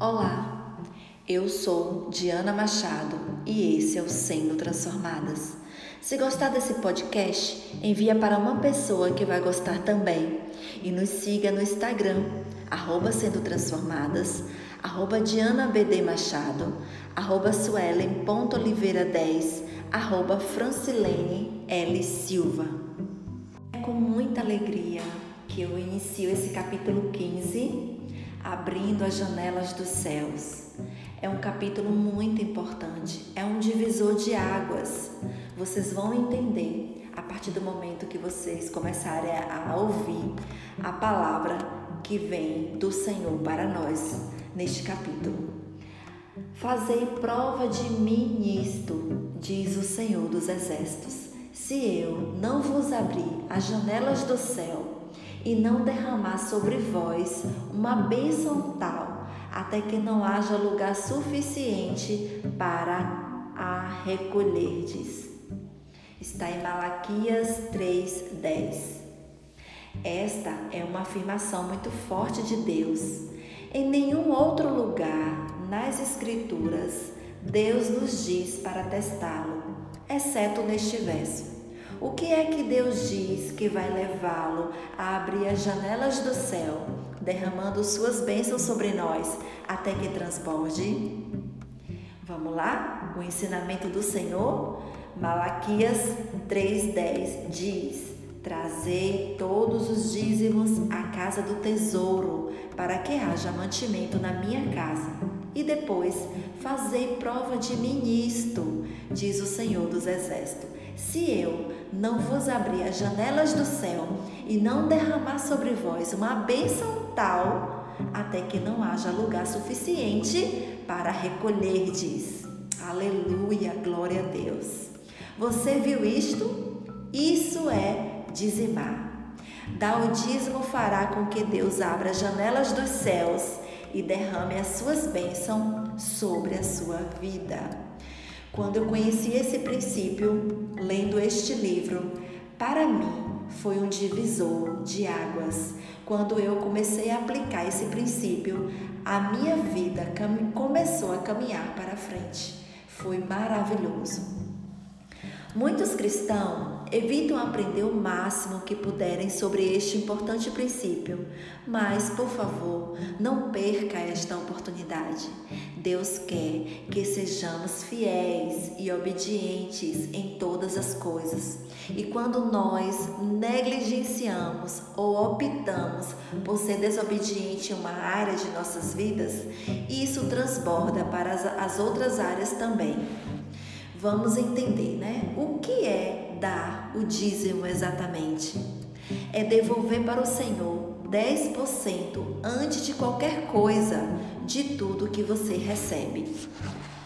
Olá, eu sou Diana Machado e esse é o Sendo Transformadas. Se gostar desse podcast, envia para uma pessoa que vai gostar também e nos siga no Instagram, arroba Sendo Transformadas, arroba Diana BD Machado, arroba Suelen.oliveira10, arroba Francilene L. Silva. É com muita alegria que eu inicio esse capítulo 15 abrindo as janelas dos céus. É um capítulo muito importante, é um divisor de águas. Vocês vão entender a partir do momento que vocês começarem a ouvir a palavra que vem do Senhor para nós neste capítulo. Fazei prova de mim nisto, diz o Senhor dos Exércitos, se eu não vos abrir as janelas do céu e não derramar sobre vós uma bênção tal, até que não haja lugar suficiente para a recolherdes. Está em Malaquias 3:10. Esta é uma afirmação muito forte de Deus. Em nenhum outro lugar nas Escrituras Deus nos diz para testá-lo, exceto neste verso. O que é que Deus diz que vai levá-lo a abrir as janelas do céu, derramando suas bênçãos sobre nós até que transborde? Vamos lá? O ensinamento do Senhor, Malaquias 3:10 diz: Trazei todos os dízimos à casa do tesouro, para que haja mantimento na minha casa. E depois, fazei prova de mim nisto, diz o Senhor dos Exércitos se eu não vos abrir as janelas do céu e não derramar sobre vós uma bênção tal, até que não haja lugar suficiente para recolherdes. Aleluia, glória a Deus. Você viu isto? Isso é dizimar. Dar o dízimo fará com que Deus abra as janelas dos céus e derrame as suas bênçãos sobre a sua vida. Quando eu conheci esse princípio, lendo este livro, para mim foi um divisor de águas. Quando eu comecei a aplicar esse princípio, a minha vida começou a caminhar para frente. Foi maravilhoso. Muitos cristãos Evitam aprender o máximo que puderem sobre este importante princípio, mas, por favor, não perca esta oportunidade. Deus quer que sejamos fiéis e obedientes em todas as coisas. E quando nós negligenciamos ou optamos por ser desobediente em uma área de nossas vidas, isso transborda para as outras áreas também. Vamos entender, né? O que é dar o dízimo exatamente. É devolver para o Senhor 10% antes de qualquer coisa de tudo que você recebe.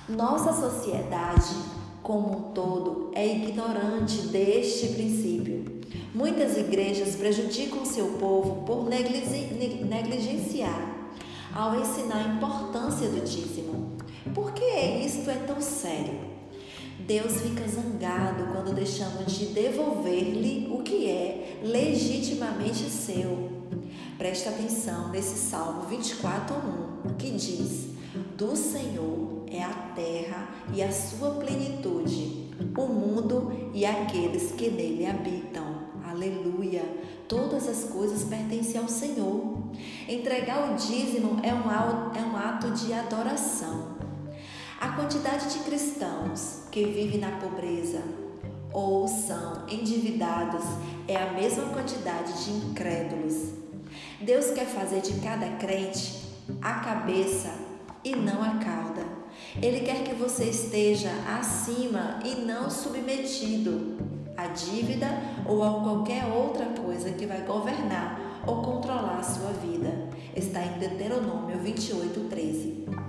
Nossa sociedade, como um todo, é ignorante deste princípio. Muitas igrejas prejudicam seu povo por negligenciar ao ensinar a importância do dízimo. Por que isto é tão sério? Deus fica zangado quando deixamos de devolver-lhe o que é legitimamente seu. Preste atenção nesse Salmo 24:1, que diz: Do Senhor é a terra e a sua plenitude, o mundo e aqueles que nele habitam. Aleluia! Todas as coisas pertencem ao Senhor. Entregar o dízimo é um, é um ato de adoração. A quantidade de cristãos que vivem na pobreza ou são endividados é a mesma quantidade de incrédulos. Deus quer fazer de cada crente a cabeça e não a cauda. Ele quer que você esteja acima e não submetido à dívida ou a qualquer outra coisa que vai governar ou controlar a sua vida. Está em Deuteronômio 28, 13.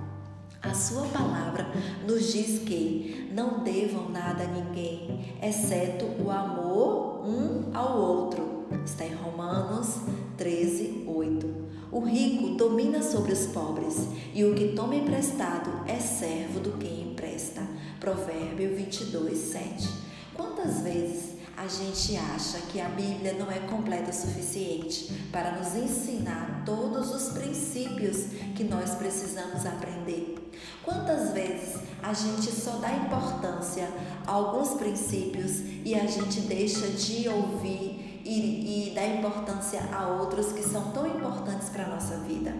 A sua palavra nos diz que não devam nada a ninguém, exceto o amor um ao outro. Está em Romanos 13, 8. O rico domina sobre os pobres, e o que toma emprestado é servo do que empresta. Provérbio 22, 7. Quantas vezes a gente acha que a Bíblia não é completa o suficiente para nos ensinar todos os princípios que nós precisamos aprender. Quantas vezes a gente só dá importância a alguns princípios e a gente deixa de ouvir e, e dar importância a outros que são tão importantes para a nossa vida?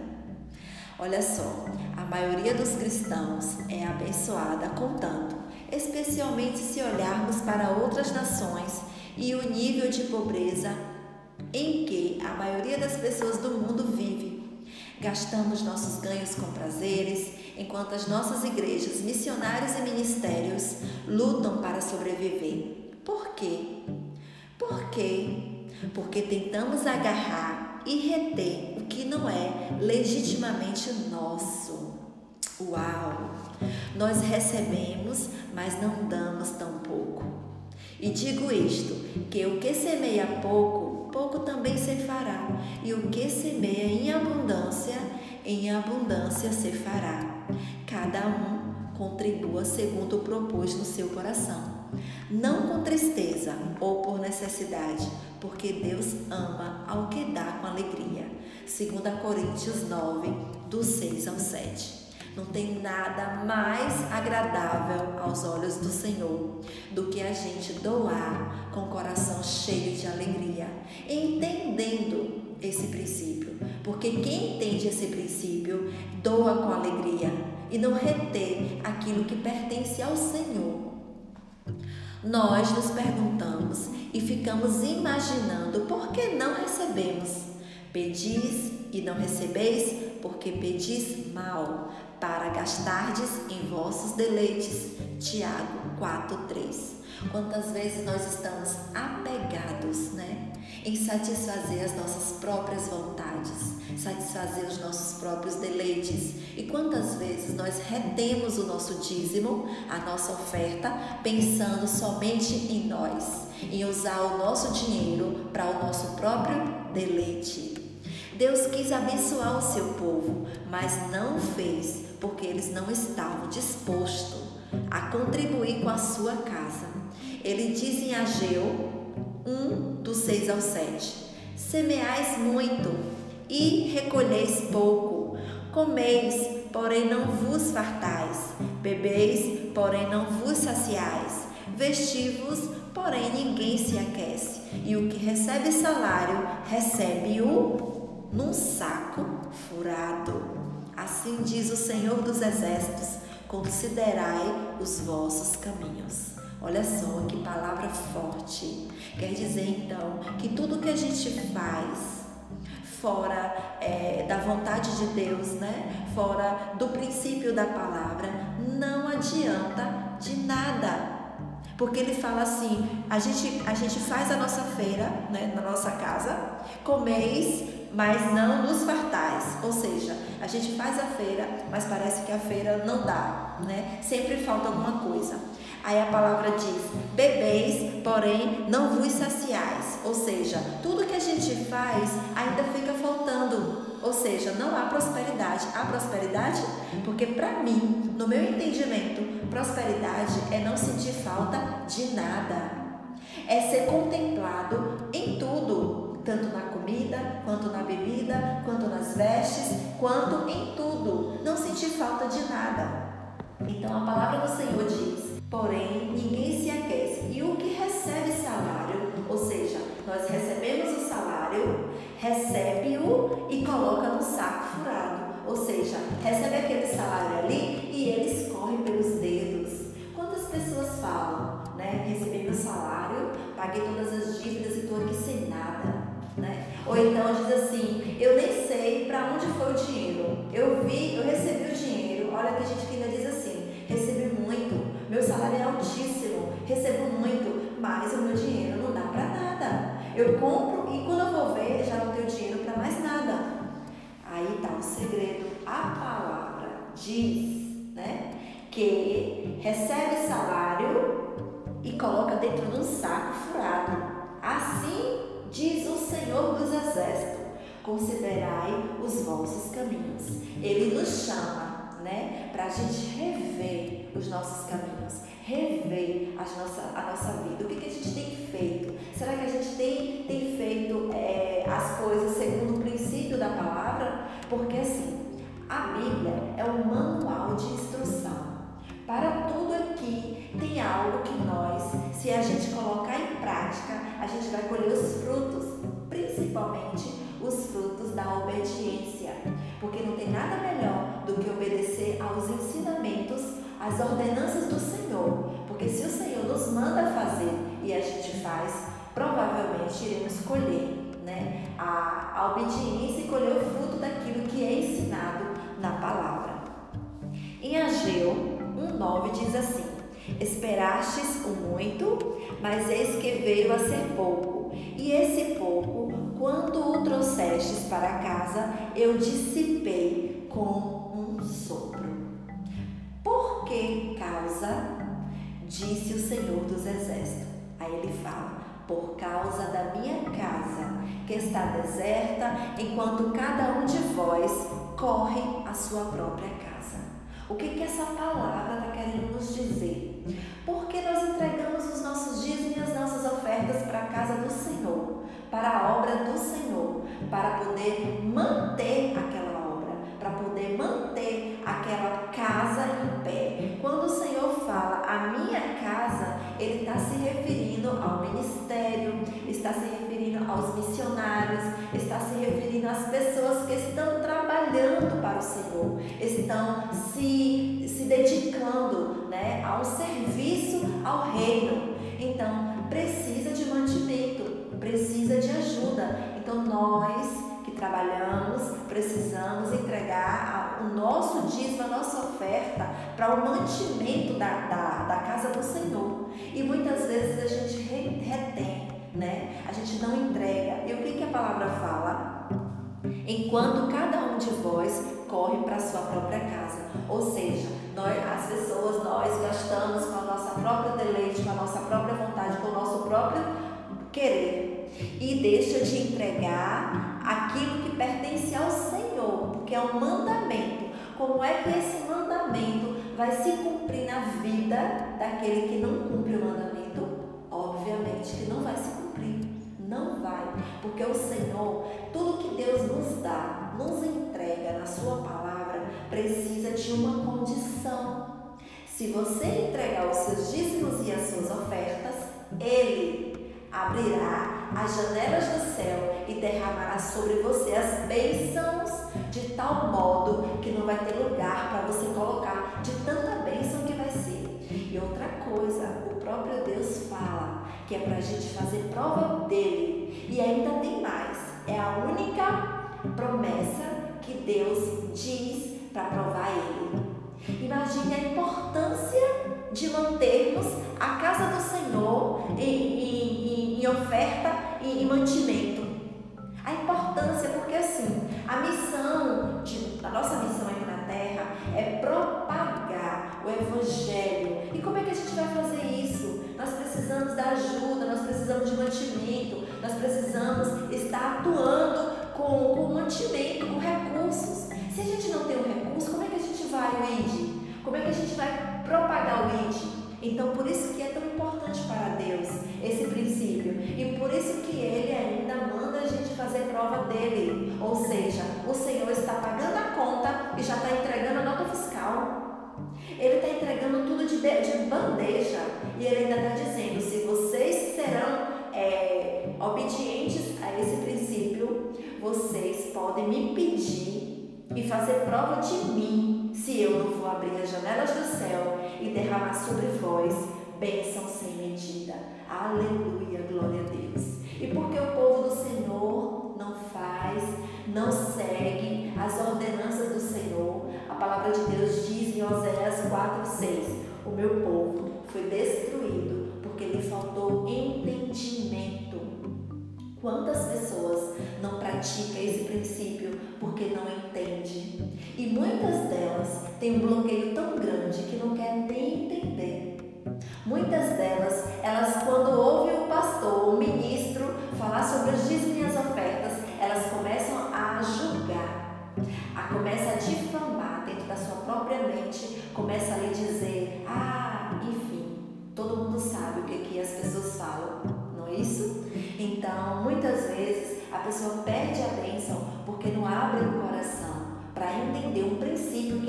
Olha só, a maioria dos cristãos é abençoada com tanto, especialmente se olharmos para outras nações e o nível de pobreza em que a maioria das pessoas do mundo vive. Gastamos nossos ganhos com prazeres, enquanto as nossas igrejas, missionários e ministérios lutam para sobreviver. Por quê? Por quê? Porque tentamos agarrar e reter o que não é legitimamente nosso. Uau! Nós recebemos, mas não damos tão pouco. E digo isto: que o que semeia pouco, pouco também se fará, e o que semeia em abundância, em abundância se fará. Cada um contribua segundo o propôs no seu coração, não com tristeza ou por necessidade, porque Deus ama ao que dá com alegria. 2 Coríntios 9, do 6 ao 7. Não tem nada mais agradável aos olhos do Senhor do que a gente doar com o coração cheio de alegria, entendendo esse princípio. Porque quem entende esse princípio doa com alegria e não retém aquilo que pertence ao Senhor. Nós nos perguntamos e ficamos imaginando por que não recebemos. Pedis e não recebeis, porque pedis mal, para gastardes em vossos deleites. Tiago 4:3. Quantas vezes nós estamos apegados, né, em satisfazer as nossas próprias vontades, satisfazer os nossos próprios deleites. E quantas vezes nós retemos o nosso dízimo, a nossa oferta, pensando somente em nós, em usar o nosso dinheiro para o nosso próprio deleite. Deus quis abençoar o seu povo, mas não fez porque eles não estavam dispostos a contribuir com a sua casa. Ele diz em Ageu 1, do 6 ao 7: Semeais muito e recolheis pouco, comeis, porém não vos fartais, bebeis, porém não vos saciais, vestivos, porém ninguém se aquece, e o que recebe salário, recebe-o num saco furado. Assim diz o Senhor dos Exércitos: considerai os vossos caminhos. Olha só que palavra forte. Quer dizer então que tudo que a gente faz fora é, da vontade de Deus, né? Fora do princípio da palavra, não adianta de nada. Porque ele fala assim: a gente, a gente faz a nossa feira né, na nossa casa, comeis mas não nos fartais. Ou seja, a gente faz a feira, mas parece que a feira não dá, né? Sempre falta alguma coisa. Aí a palavra diz: bebeis, porém não vos saciais. Ou seja, tudo que a gente faz ainda fica faltando. Ou seja, não há prosperidade. Há prosperidade? Porque para mim, no meu entendimento, prosperidade é não sentir falta de nada. É ser contemplado em tudo tanto na comida, quanto na bebida, quanto nas vestes, quanto em tudo. Não sentir falta de nada. Então a palavra do Senhor diz: porém, ninguém se aquece. E o que recebe salário, ou seja, nós recebemos o salário, recebe-o e coloca no saco furado. Ou seja, recebe aquele salário ali e ele escorre pelos dedos. Quantas pessoas falam, né? Recebi meu salário, paguei todas as dívidas e estou aqui sem nada. Né? Ou então diz assim, eu nem sei para onde foi o dinheiro. Eu vi, eu recebi o dinheiro. Olha que gente que ainda diz assim, recebi muito, meu salário é altíssimo, recebo muito, mas o meu dinheiro não dá para nada. Eu compro e quando eu vou ver, já não tenho dinheiro para mais nada. Aí está o segredo. A palavra diz, né, que recebe salário e coloca dentro de um saco furado. Assim diz o Senhor dos Exércitos: considerai os vossos caminhos. Ele nos chama, né, para a gente rever os nossos caminhos, rever a nossa, a nossa vida. O que, que a gente tem feito? Será que a gente tem, tem feito é, as coisas segundo o princípio da palavra? Porque assim, a Bíblia é um manual de instrução. Para tudo aqui tem algo que nós, se a gente colocar em prática, a gente vai colher os frutos, principalmente os frutos da obediência. Porque não tem nada melhor do que obedecer aos ensinamentos, às ordenanças do Senhor. Porque se o Senhor nos manda fazer e a gente faz, provavelmente iremos colher né, a, a obediência e colher o fruto daquilo que é ensinado na palavra. Em Ageu 1,9 diz assim: Esperastes o muito, mas eis que veio a ser pouco, e esse pouco, quando o trouxestes para casa, eu dissipei com um sopro. Por que causa? Disse o Senhor dos Exércitos. Aí ele fala: por causa da minha casa, que está deserta, enquanto cada um de vós corre a sua própria casa. O que, que essa palavra está querendo nos dizer? Porque nós entregamos os nossos dízimos e as nossas ofertas para a casa do Senhor, para a obra do Senhor, para poder manter aquela obra, para poder manter aquela casa em pé. Quando o Senhor fala a minha casa, ele está se referindo ao ministério, está se referindo aos missionários, está se referindo às pessoas que estão trabalhando para o Senhor, estão se, se dedicando né, ao serviço ao reino. Então, precisa de mantimento, precisa de ajuda. Então, nós que trabalhamos, precisamos entregar o nosso dízimo, a nossa oferta para o mantimento da, da, da casa do Senhor. E muitas vezes a gente retém, né? A gente não entrega. E o que, que a palavra fala? Enquanto cada um de vós corre para a sua própria casa. Ou seja, nós, as pessoas, nós gastamos com a nossa própria deleite, com a nossa própria vontade, com o nosso próprio querer. E deixa de entregar aquilo que pertence ao Senhor, porque é um mandamento. Como é que esse mandamento vai se cumprir na vida daquele que não cumpre o mandamento? Obviamente que não vai se cumprir. Não vai, porque o Senhor, tudo que Deus nos dá, nos entrega na Sua palavra, precisa de uma condição. Se você entregar os seus dízimos e as suas ofertas, Ele abrirá as janelas do céu e derramará sobre você as bênçãos de tal modo que não vai ter lugar para você colocar de tanta bênção que vai ser. E outra coisa, o próprio Deus fala que é para a gente fazer prova dele. E ainda tem mais, é a única promessa que Deus diz para provar ele. Imagine a importância de mantermos a casa do Senhor em, em, em oferta e em mantimento. A importância, porque assim, a missão, de, a nossa missão aqui na Terra é propagar o Evangelho. E como é que a gente vai fazer isso? Nós precisamos da ajuda, nós precisamos de mantimento, nós precisamos estar atuando com, com mantimento, Então, por isso que é tão importante para Deus esse princípio. E por isso que Ele ainda manda a gente fazer prova dele. Ou seja, o Senhor está pagando a conta e já está entregando a nota fiscal. Ele está entregando tudo de, de, bandeja. E Ele ainda está dizendo: se vocês serão é, obedientes a esse princípio, vocês podem me pedir e fazer prova de mim se eu não vou abrir as janelas do céu e derramar sobre vós bênção sem medida. Aleluia, glória a Deus. E porque o povo do Senhor não faz, não segue as ordenanças do Senhor, a palavra de Deus diz em Oséias 4,6: O meu povo foi destruído porque lhe faltou entendimento. Quantas pessoas não praticam esse princípio porque não entende. E muitas delas têm um bloqueio tão grande que não quer nem entender. Muitas delas, elas quando ouvem o pastor, ou o ministro falar sobre as minhas ofertas, elas começam a julgar, a começa a difamar dentro da sua própria mente, começa a lhe dizer, ah, enfim, todo mundo sabe o que, que as pessoas falam, não é isso? Então, muitas vezes a pessoa perde a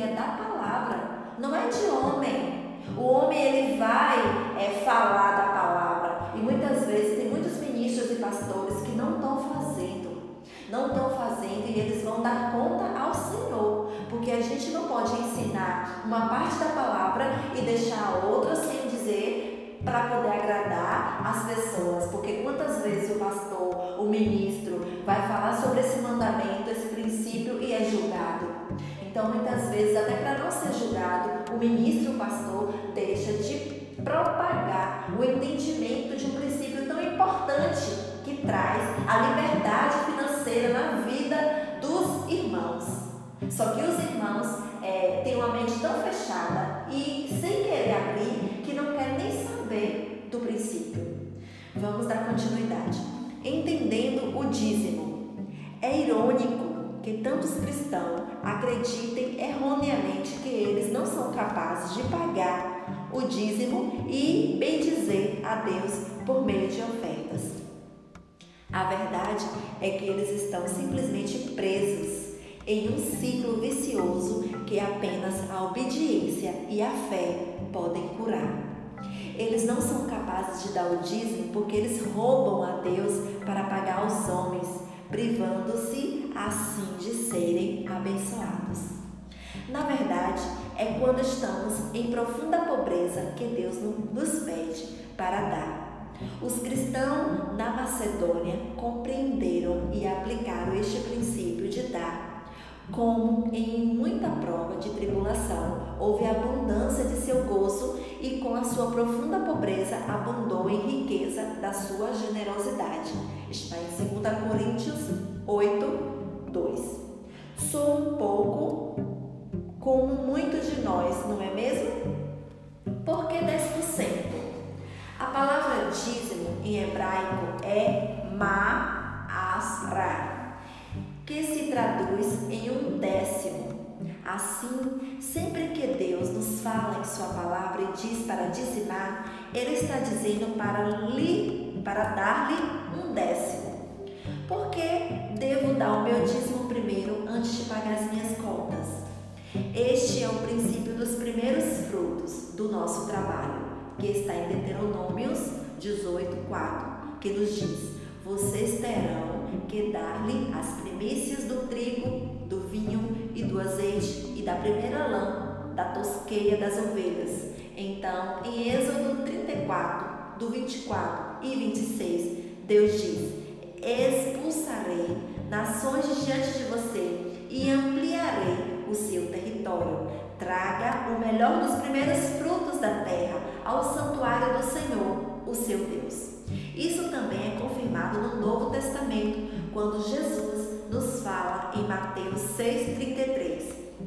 é da palavra, não é de homem. O homem ele vai é, falar da palavra e muitas vezes tem muitos ministros e pastores que não estão fazendo, não estão fazendo e eles vão dar conta ao Senhor, porque a gente não pode ensinar uma parte da palavra e deixar a outra sem dizer para poder agradar as pessoas, porque quantas vezes o pastor, o ministro vai falar sobre esse mandamento, esse princípio e é julgado. Então, muitas vezes, até para não ser julgado, o ministro, o pastor, deixa de propagar o entendimento de um princípio tão importante que traz a liberdade financeira na vida dos irmãos. Só que os irmãos é, têm uma mente tão fechada e sem querer abrir que não quer nem saber do princípio. Vamos dar continuidade. Entendendo o dízimo. Que tantos cristãos acreditem erroneamente que eles não são capazes de pagar o dízimo e bendizer a Deus por meio de ofertas. A verdade é que eles estão simplesmente presos em um ciclo vicioso que apenas a obediência e a fé podem curar. Eles não são capazes de dar o dízimo porque eles roubam a Deus para pagar aos homens privando-se assim de serem abençoados. Na verdade, é quando estamos em profunda pobreza que Deus nos pede para dar. Os cristãos na Macedônia compreenderam e aplicaram este princípio de dar como em muita prova de tribulação houve abundância de seu gozo e com a sua profunda pobreza abundou em riqueza da sua generosidade. Está em 2 Coríntios 8, 2. Sou um pouco como muitos de nós, não é mesmo? Por que 10%? A palavra dízimo em hebraico é ma'asra que se traduz em um décimo. Assim, sempre que Deus nos fala em Sua palavra e diz para dizimar, Ele está dizendo para, lhe, para dar-lhe um décimo. Por que devo dar o meu dízimo primeiro antes de pagar as minhas contas? Este é o princípio dos primeiros frutos do nosso trabalho, que está em Deuteronômios 18:4, que nos diz: Vocês terão que dar-lhe as primícias do trigo, do vinho e do azeite e da primeira lã da tosqueia das ovelhas. Então, em Êxodo 34, do 24 e 26, Deus diz: Expulsarei nações diante de você e ampliarei o seu território. Traga o melhor dos primeiros frutos da terra ao santuário do Senhor, o seu Deus. Isso também é confirmado no Novo Testamento, quando Jesus nos fala em Mateus 6,33: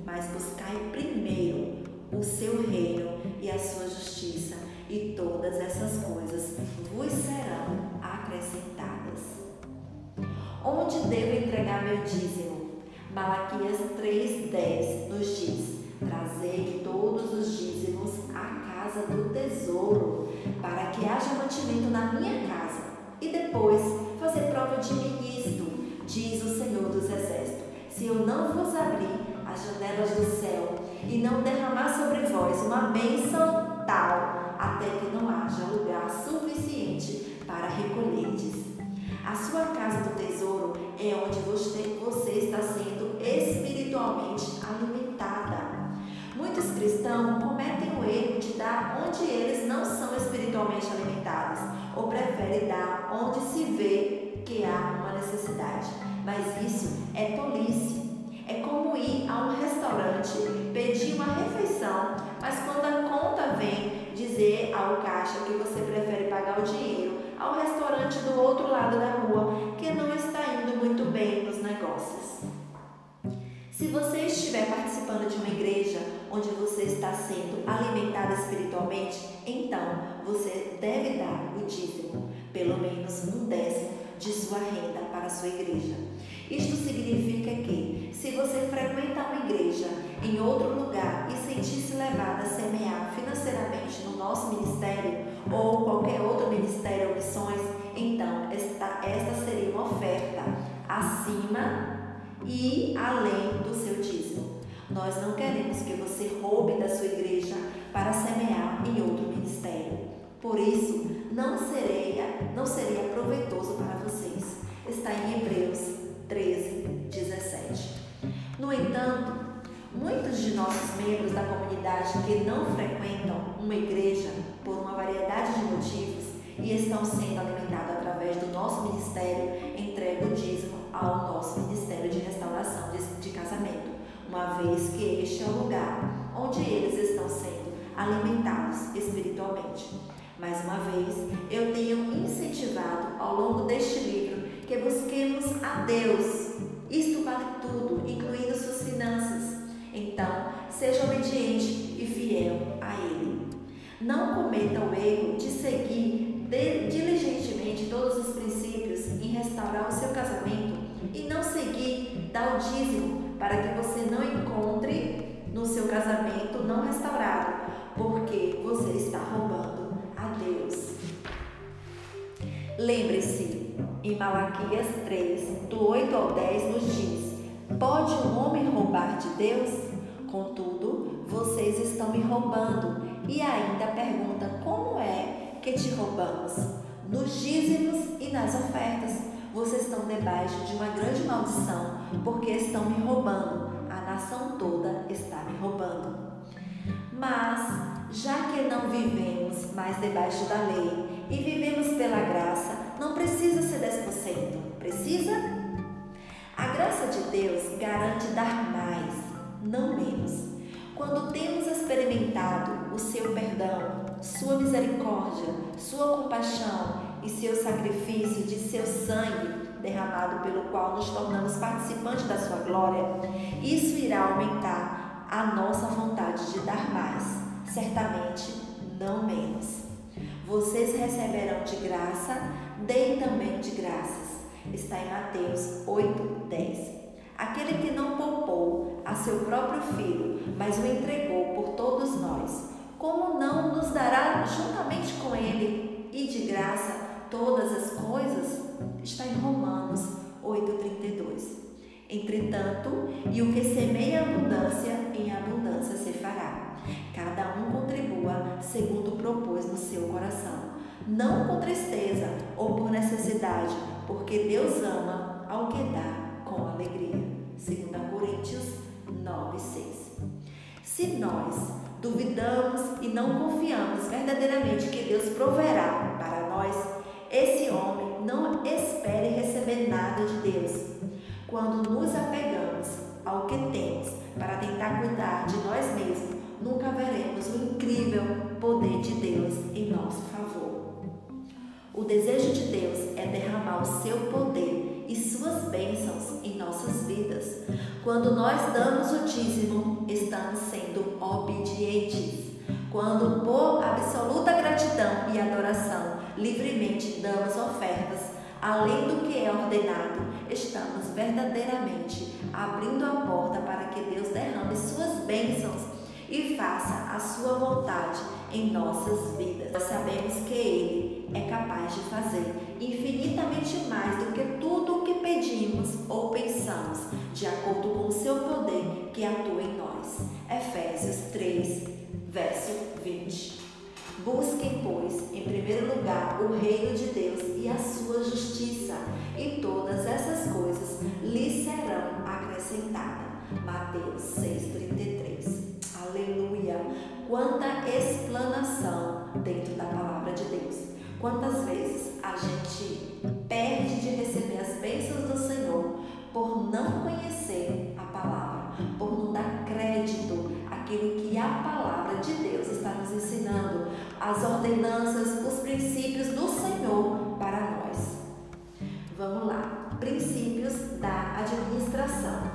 Mas buscai primeiro o seu reino e a sua justiça, e todas essas coisas vos serão. Onde devo entregar meu dízimo? Malaquias 3,10 nos diz: Trazei todos os dízimos à casa do tesouro, para que haja mantimento na minha casa, e depois fazer prova de mim nisto, diz o Senhor dos Exércitos. Se eu não vos abrir as janelas do céu e não derramar sobre vós uma bênção tal, até que não haja lugar suficiente para recolherdes. A sua casa do tesouro é onde você, você está sendo espiritualmente alimentada. Muitos cristãos cometem o erro de dar onde eles não são espiritualmente alimentados, ou preferem dar onde se vê que há uma necessidade. Mas isso é tolice. É como ir a um restaurante, pedir uma refeição, mas quando a conta vem dizer ao caixa que você prefere pagar o dinheiro ao restaurante do outro lado da rua, que não está indo muito bem nos negócios. Se você estiver participando de uma igreja onde você está sendo alimentado espiritualmente, então você deve dar o dízimo, pelo menos um décimo de sua renda para a sua igreja. Isto significa que, se você frequenta uma igreja em outro lugar e sentir-se levado a semear financeiramente no nosso ministério ou qualquer outro ministério ou missões, então esta, esta seria uma oferta acima e além do seu dízimo. Nós não queremos que você roube da sua igreja para semear em outro ministério. Por isso, não seria, não seria proveitoso para vocês. Está em Hebreus 13, 17. No entanto, muitos de nossos membros da comunidade que não frequentam uma igreja por uma variedade de motivos e estão sendo alimentados através do nosso ministério, entregam o dízimo ao nosso ministério de restauração de, de casamento, uma vez que este é o lugar onde eles estão sendo alimentados espiritualmente. Mais uma vez, eu tenho incentivado ao longo deste livro que busquemos a Deus. Isto vale tudo, incluindo suas finanças. Então, seja obediente e fiel a Ele. Não cometa o erro de seguir diligentemente todos os princípios em restaurar o seu casamento e não seguir dar o dízimo para que você não encontre no seu casamento não restaurado, porque você está roubando a Deus. Lembre-se, em Malaquias 3, do 8 ao 10, nos diz: Pode um homem roubar de Deus? Contudo, vocês estão me roubando. E ainda pergunta: Como é que te roubamos? Nos dízimos e nas ofertas. Vocês estão debaixo de uma grande maldição, porque estão me roubando. A nação toda está me roubando. Mas já que não vivemos mais debaixo da lei e vivemos pela graça, não precisa ser 10%, precisa? A graça de Deus garante dar mais, não menos. Quando temos experimentado o seu perdão, sua misericórdia, sua compaixão e seu sacrifício de seu sangue derramado pelo qual nos tornamos participantes da sua glória, isso irá aumentar a nossa vontade de dar mais certamente não menos. Vocês receberão de graça, deem também de graças. Está em Mateus 8, 10. Aquele que não poupou a seu próprio filho, mas o entregou por todos nós, como não nos dará juntamente com ele e de graça todas as coisas? Está em Romanos 8,32. Entretanto, e o que semeia abundância, em abundância se fará. Cada um contribua segundo propôs no seu coração, não com tristeza ou por necessidade, porque Deus ama ao que dá com alegria. 2 Coríntios 9, 6. Se nós duvidamos e não confiamos verdadeiramente que Deus proverá para nós, esse homem não espere receber nada de Deus quando nos apegamos ao que temos para tentar cuidar de nós mesmos, nunca veremos o incrível poder de Deus em nosso favor. O desejo de Deus é derramar o seu poder e suas bênçãos em nossas vidas. Quando nós damos o dízimo, estamos sendo obedientes. Quando, por absoluta gratidão e adoração, livremente damos ofertas, além do que é ordenado, estamos verdadeiramente abrindo a porta para que Deus derrame suas bênçãos e faça a sua vontade em nossas vidas. Nós sabemos que Ele é capaz de fazer infinitamente mais do que tudo o que pedimos ou pensamos, de acordo com o seu poder que atua em nós. Efésios 3, verso 20. Busquem, pois, em primeiro lugar o reino de Deus e a sua justiça, e todas essas coisas lhes serão acrescentadas. Mateus 6,33. Aleluia! Quanta explanação dentro da palavra de Deus. Quantas vezes a gente perde de receber as bênçãos do Senhor por não conhecer a palavra, por não dar crédito àquilo que a palavra de Deus está nos ensinando, as ordenanças, os princípios do Senhor para nós. Vamos lá, princípios da administração.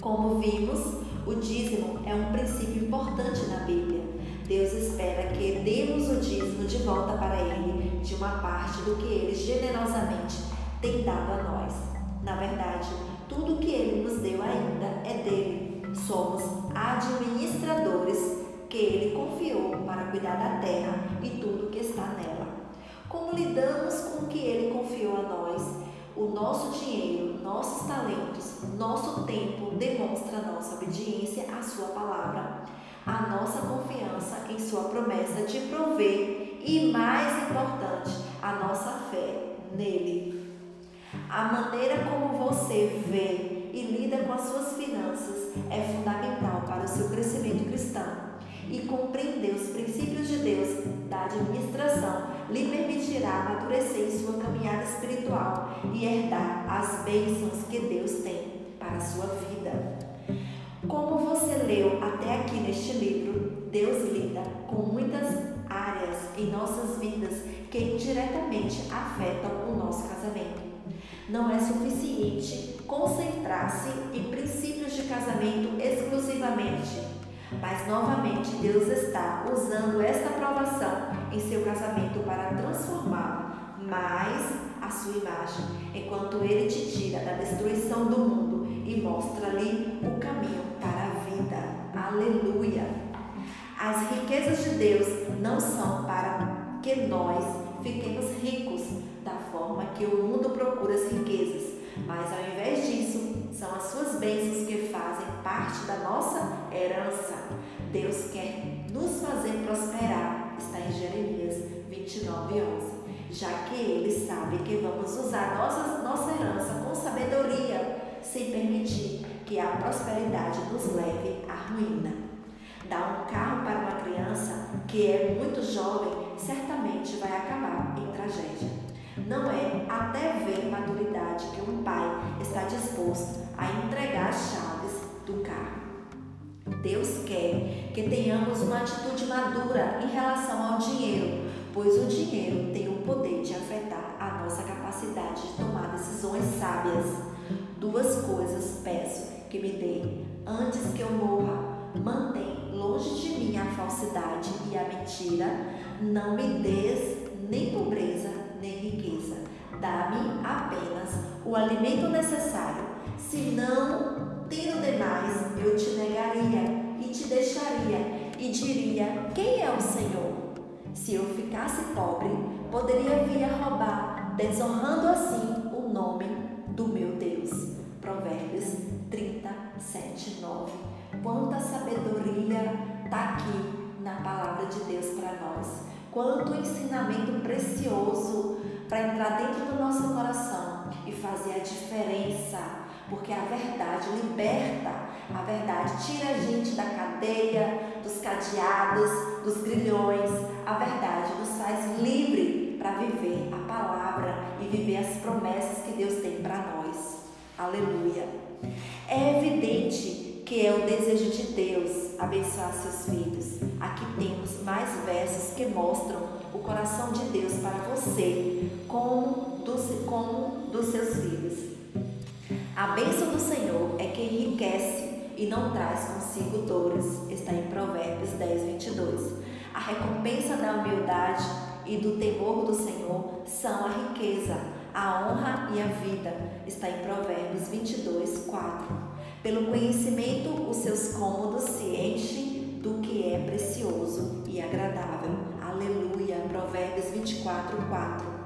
Como vimos, o dízimo é um princípio importante na Bíblia. Deus espera que demos o dízimo de volta para Ele de uma parte do que Ele generosamente tem dado a nós. Na verdade, tudo que Ele nos deu ainda é dele. Somos administradores que Ele confiou para cuidar da terra e tudo que está nela. Como lidamos com o que Ele confiou a nós? O nosso dinheiro, nossos talentos, nosso tempo demonstra nossa obediência à Sua palavra, a nossa confiança em Sua promessa de prover e, mais importante, a nossa fé nele. A maneira como você vê e lida com as suas finanças é fundamental para o seu crescimento cristão e compreender os princípios de Deus da administração lhe permitirá amadurecer em sua caminhada espiritual e herdar as bênçãos que Deus tem para a sua vida. Como você leu até aqui neste livro, Deus lida com muitas áreas em nossas vidas que indiretamente afetam o nosso casamento. Não é suficiente concentrar-se em princípios de casamento exclusivamente mas novamente Deus está usando esta aprovação em seu casamento para transformar mais a sua imagem, enquanto ele te tira da destruição do mundo e mostra-lhe o caminho. Aleluia! As riquezas de Deus não são para que nós fiquemos ricos da forma que o mundo procura as riquezas, mas ao invés disso, são as suas bênçãos que fazem parte da nossa herança. Deus quer nos fazer prosperar. Está em Jeremias 29, 11. Já que Ele sabe que vamos usar nossa, nossa herança com sabedoria, sem permitir que a prosperidade nos leve à ruína. Dar um carro para uma criança que é muito jovem certamente vai acabar em tragédia. Não é até ver maturidade que um pai está disposto a entregar as chaves do carro. Deus quer que tenhamos uma atitude madura em relação ao dinheiro, pois o dinheiro tem o poder de afetar a nossa capacidade de tomar decisões sábias. Duas coisas peço que me dê antes que eu morra. Mantém longe de mim a falsidade e a mentira. Não me des nem pobreza nem riqueza. Dá-me apenas o alimento necessário, senão, tendo demais, eu te negaria e te deixaria e diria: Quem é o Senhor? Se eu ficasse pobre, poderia vir a roubar, desonrando assim o nome do meu Deus. Provérbios 37, 9. Quanta sabedoria está aqui na palavra de Deus para nós. Quanto ensinamento precioso para entrar dentro do nosso coração e fazer a diferença, porque a verdade liberta, a verdade tira a gente da cadeia, dos cadeados, dos grilhões, a verdade nos faz livre para viver a palavra e viver as promessas que Deus tem para nós. Aleluia. É evidente que é o desejo de Deus abençoar seus filhos. Aqui temos mais versos que mostram o coração de Deus para você, como dos, como dos seus filhos. A bênção do Senhor é que enriquece e não traz consigo dores. Está em Provérbios 10, 22. A recompensa da humildade e do temor do Senhor são a riqueza, a honra e a vida. Está em Provérbios 22, 4. Pelo conhecimento, os seus cômodos se enchem do que é precioso e agradável. Aleluia. Provérbios 24, 4.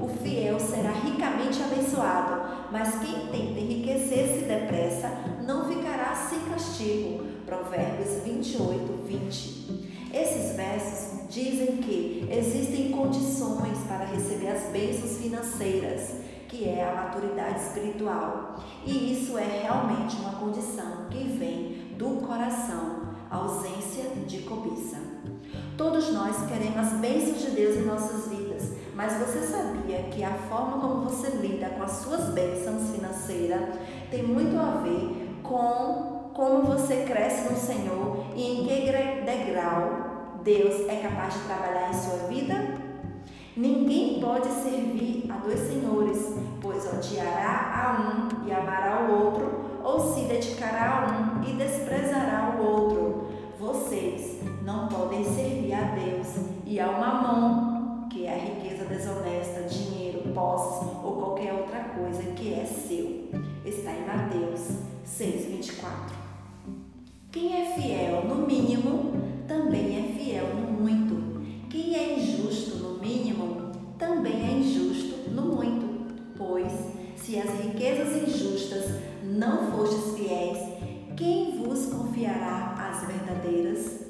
O fiel será ricamente abençoado, mas quem tenta enriquecer-se depressa não ficará sem castigo. Provérbios 28, 20. Esses versos dizem que existem condições para receber as bênçãos financeiras que é a maturidade espiritual. E isso é realmente uma condição que vem do coração, ausência de cobiça. Todos nós queremos as bênçãos de Deus em nossas vidas, mas você sabia que a forma como você lida com as suas bênçãos financeiras tem muito a ver com como você cresce no Senhor e em que degrau Deus é capaz de trabalhar em sua vida? Ninguém pode servir a dois senhores, pois odiará a um e amará o outro, ou se dedicará a um e desprezará o outro. Vocês não podem servir a Deus e ao mamão, que é a riqueza desonesta, dinheiro, posses ou qualquer outra coisa que é seu. Está em Mateus 6, 24. Quem é fiel no mínimo, também é fiel no muito. Quem é injusto no mínimo também é injusto no muito, pois se as riquezas injustas não fostes fiéis, quem vos confiará as verdadeiras?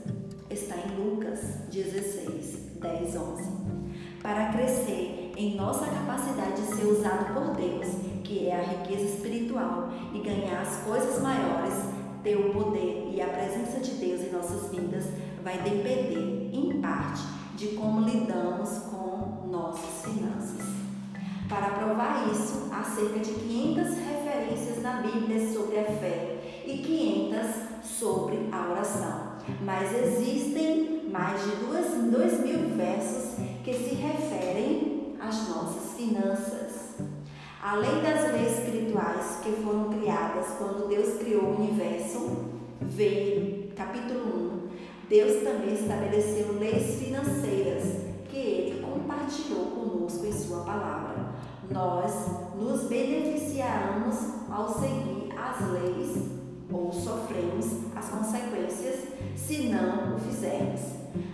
Está em Lucas 16, 10, 11. Para crescer em nossa capacidade de ser usado por Deus, que é a riqueza espiritual, e ganhar as coisas maiores, ter o poder e a presença de Deus em nossas vidas vai depender, em parte, de como lidamos com nossas finanças. Para provar isso, há cerca de 500 referências na Bíblia sobre a fé e 500 sobre a oração. Mas existem mais de 2 mil versos que se referem às nossas finanças. Além das leis espirituais que foram criadas quando Deus criou o universo, veio capítulo 1, Deus também estabeleceu leis financeiras que ele compartilhou conosco em sua palavra nós nos beneficiaremos ao seguir as leis ou sofremos as consequências se não o fizermos.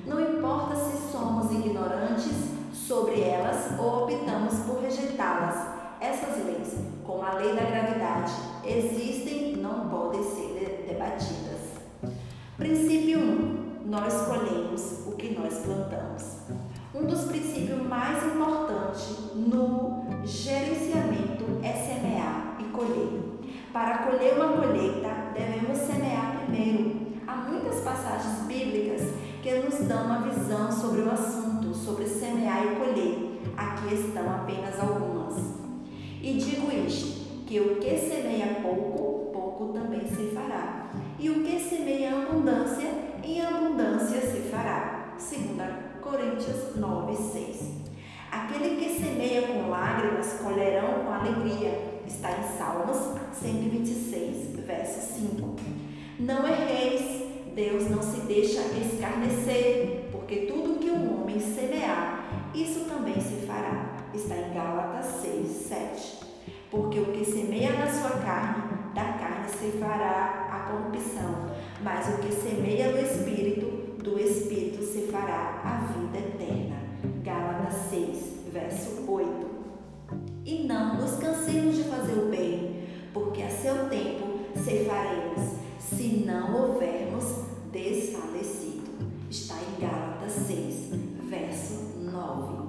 Não importa se somos ignorantes sobre elas ou optamos por rejeitá-las. Essas leis, como a lei da gravidade, existem e não podem ser debatidas. Princípio 1. Nós colhemos o que nós plantamos. Um dos princípios mais importantes no gerenciamento é semear e colher. Para colher uma colheita, devemos semear primeiro. Há muitas passagens bíblicas que nos dão uma visão sobre o assunto, sobre semear e colher. Aqui estão apenas algumas. E digo isto: que o que semeia pouco, pouco também se fará. E o que semeia abundância, em abundância se fará. Segunda Coríntios 9, 6. Aquele que semeia com lágrimas colherão com alegria. Está em Salmos 126, verso 5. Não erreis, Deus não se deixa escarnecer, porque tudo que o homem semear, isso também se fará. Está em Gálatas 6, 7. Porque o que semeia na sua carne, da carne se fará corrupção, mas o que semeia no espírito, do Espírito se fará a vida eterna. Gálatas 6, verso 8. E não nos cansemos de fazer o bem, porque a seu tempo ceifaremos, se não houvermos desfalecido. Está em Gálatas 6, verso 9.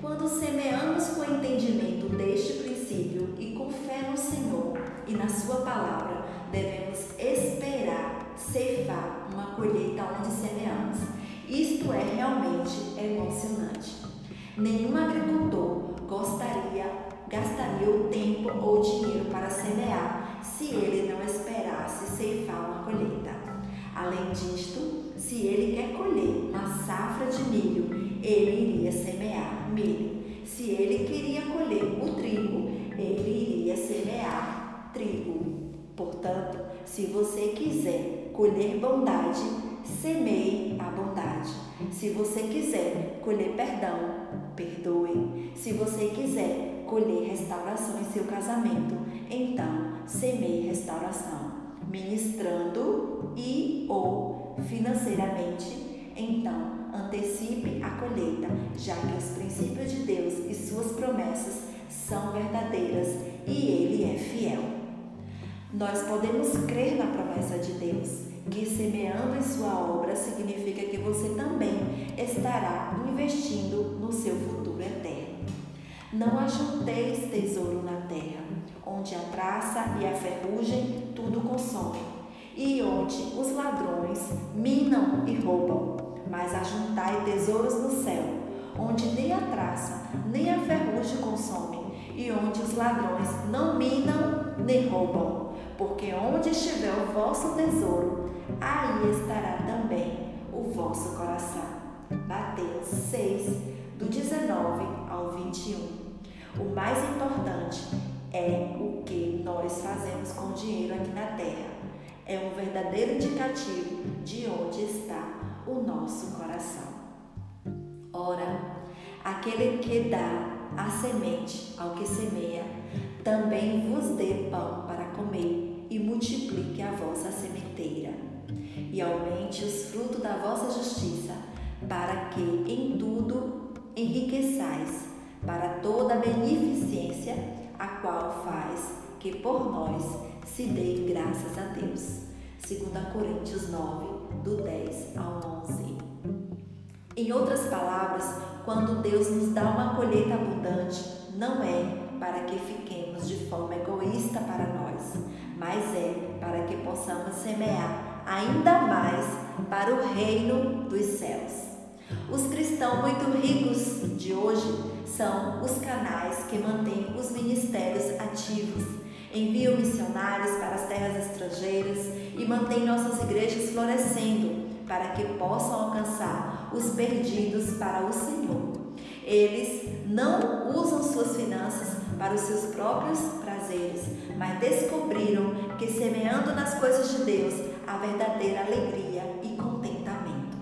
Quando semeamos com entendimento deste princípio e com fé no Senhor e na Sua palavra, devemos esperar ceifar uma colheita onde semeamos. Isto é realmente emocionante. Nenhum agricultor gostaria, gastaria o tempo ou dinheiro para semear se ele não esperasse ceifar uma colheita. Além disto, se ele quer colher uma safra de milho, ele iria semear milho. Se ele queria colher o trigo, colher bondade, semeie a bondade. Se você quiser colher perdão, perdoe. Se você quiser colher restauração em seu casamento, então semeie restauração, ministrando e ou financeiramente. Então, antecipe a colheita, já que os princípios de Deus e suas promessas são verdadeiras e Ele é fiel. Nós podemos crer na promessa de Deus que semeando em sua obra significa que você também estará investindo no seu futuro eterno. Não ajunteis tesouro na terra, onde a traça e a ferrugem tudo consomem, e onde os ladrões minam e roubam, mas ajuntai tesouros no céu, onde nem a traça nem a ferrugem consomem, e onde os ladrões não minam nem roubam, porque onde estiver o vosso tesouro, aí estará também o vosso coração. Mateus 6, do 19 ao 21. O mais importante é o que nós fazemos com o dinheiro aqui na terra. É um verdadeiro indicativo de onde está o nosso coração. Ora, aquele que dá a semente ao que semeia, também vos dê pão para comer e multiplique a vossa sementeira e aumente os frutos da vossa justiça, para que em tudo enriqueçais para toda beneficência, a qual faz que por nós se dê graças a Deus. 2 Coríntios 9, do 10 ao 11. Em outras palavras, quando Deus nos dá uma colheita abundante, não é para que fiquemos de forma egoísta para nós, mas é para que possamos semear ainda mais para o reino dos céus. Os cristãos muito ricos de hoje são os canais que mantêm os ministérios ativos, enviam missionários para as terras estrangeiras e mantêm nossas igrejas florescendo para que possam alcançar os perdidos para o Senhor. Eles não usam suas finanças para os seus próprios prazeres, mas descobriram que semeando nas coisas de Deus a verdadeira alegria e contentamento.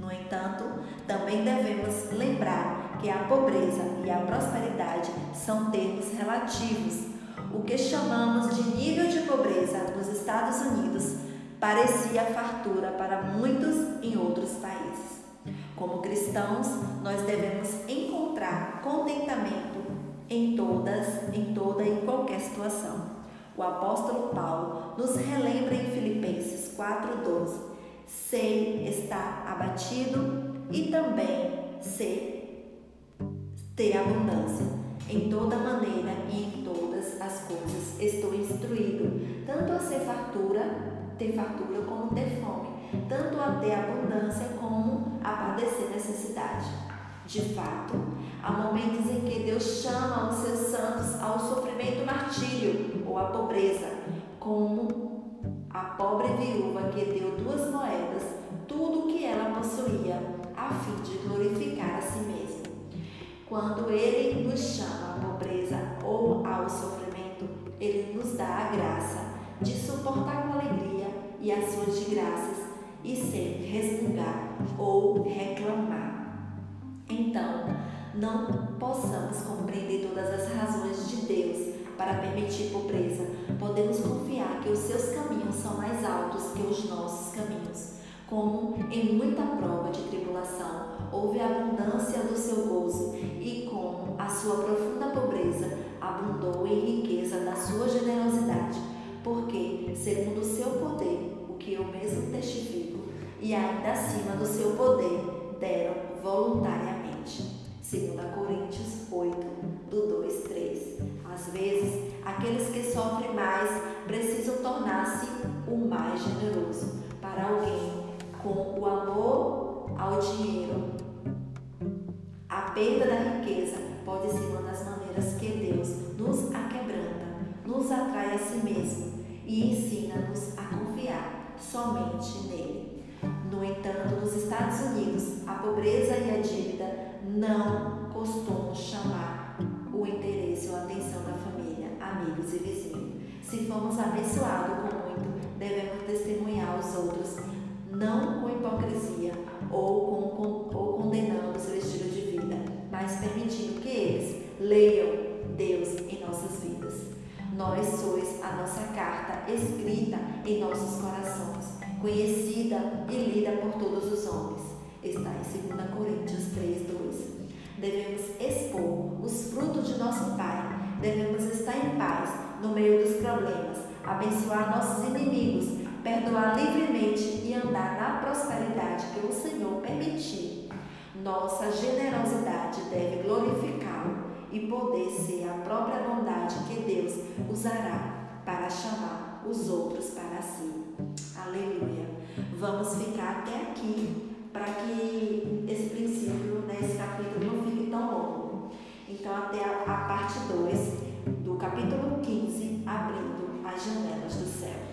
No entanto, também devemos lembrar que a pobreza e a prosperidade são termos relativos. O que chamamos de nível de pobreza nos Estados Unidos parecia fartura para muitos em outros países. Como cristãos, nós devemos encontrar contentamento em todas, em toda e qualquer situação. O apóstolo Paulo nos relembra em Filipenses 4:12: sei estar abatido e também ser ter abundância. Em toda maneira e em todas as coisas estou instruído, tanto a ser fartura, ter fartura como ter fome, tanto a ter abundância como a padecer necessidade. De fato, há momentos em que Deus chama os seus santos ao sofrimento martírio ou à pobreza, como a pobre viúva que deu duas moedas, tudo o que ela possuía, a fim de glorificar a si mesmo. Quando Ele nos chama à pobreza ou ao sofrimento, Ele nos dá a graça de suportar com alegria e ações de graças e sem resmungar ou reclamar. Então, não possamos compreender todas as razões de Deus para permitir pobreza, podemos confiar que os seus caminhos são mais altos que os nossos caminhos. Como em muita prova de tribulação houve abundância do seu gozo, e como a sua profunda pobreza abundou em riqueza da sua generosidade, porque, segundo o seu poder, o que eu mesmo testifico, e ainda acima do seu poder, deram voluntariamente. 2 Coríntios 8, do 2, 3. Às vezes, aqueles que sofrem mais precisam tornar-se o mais generoso para alguém com o amor ao dinheiro. A perda da riqueza pode ser uma das maneiras que Deus nos aquebranta, nos atrai a si mesmo e ensina-nos a confiar somente nele. No entanto, nos Estados Unidos, a pobreza e a dívida não costumam chamar o interesse ou a atenção da família, amigos e vizinhos. Se fomos abençoados com muito, devemos testemunhar aos outros não com hipocrisia ou, com, ou condenando seu estilo de vida, mas permitindo que eles leiam Deus em nossas vidas. Nós sois a nossa carta escrita em nossos corações, conhecida e lida por todos os homens. Está em 2 Coríntios 3, 2. Devemos expor os frutos de nosso Pai. Devemos estar em paz no meio dos problemas, abençoar nossos inimigos perdoar livremente e andar na prosperidade que o Senhor permitir. Nossa generosidade deve glorificá-lo e poder ser a própria bondade que Deus usará para chamar os outros para si. Aleluia. Vamos ficar até aqui para que esse princípio, né, capítulo, não fique tão longo. Então, até a, a parte 2 do capítulo 15, abrindo as janelas do céu.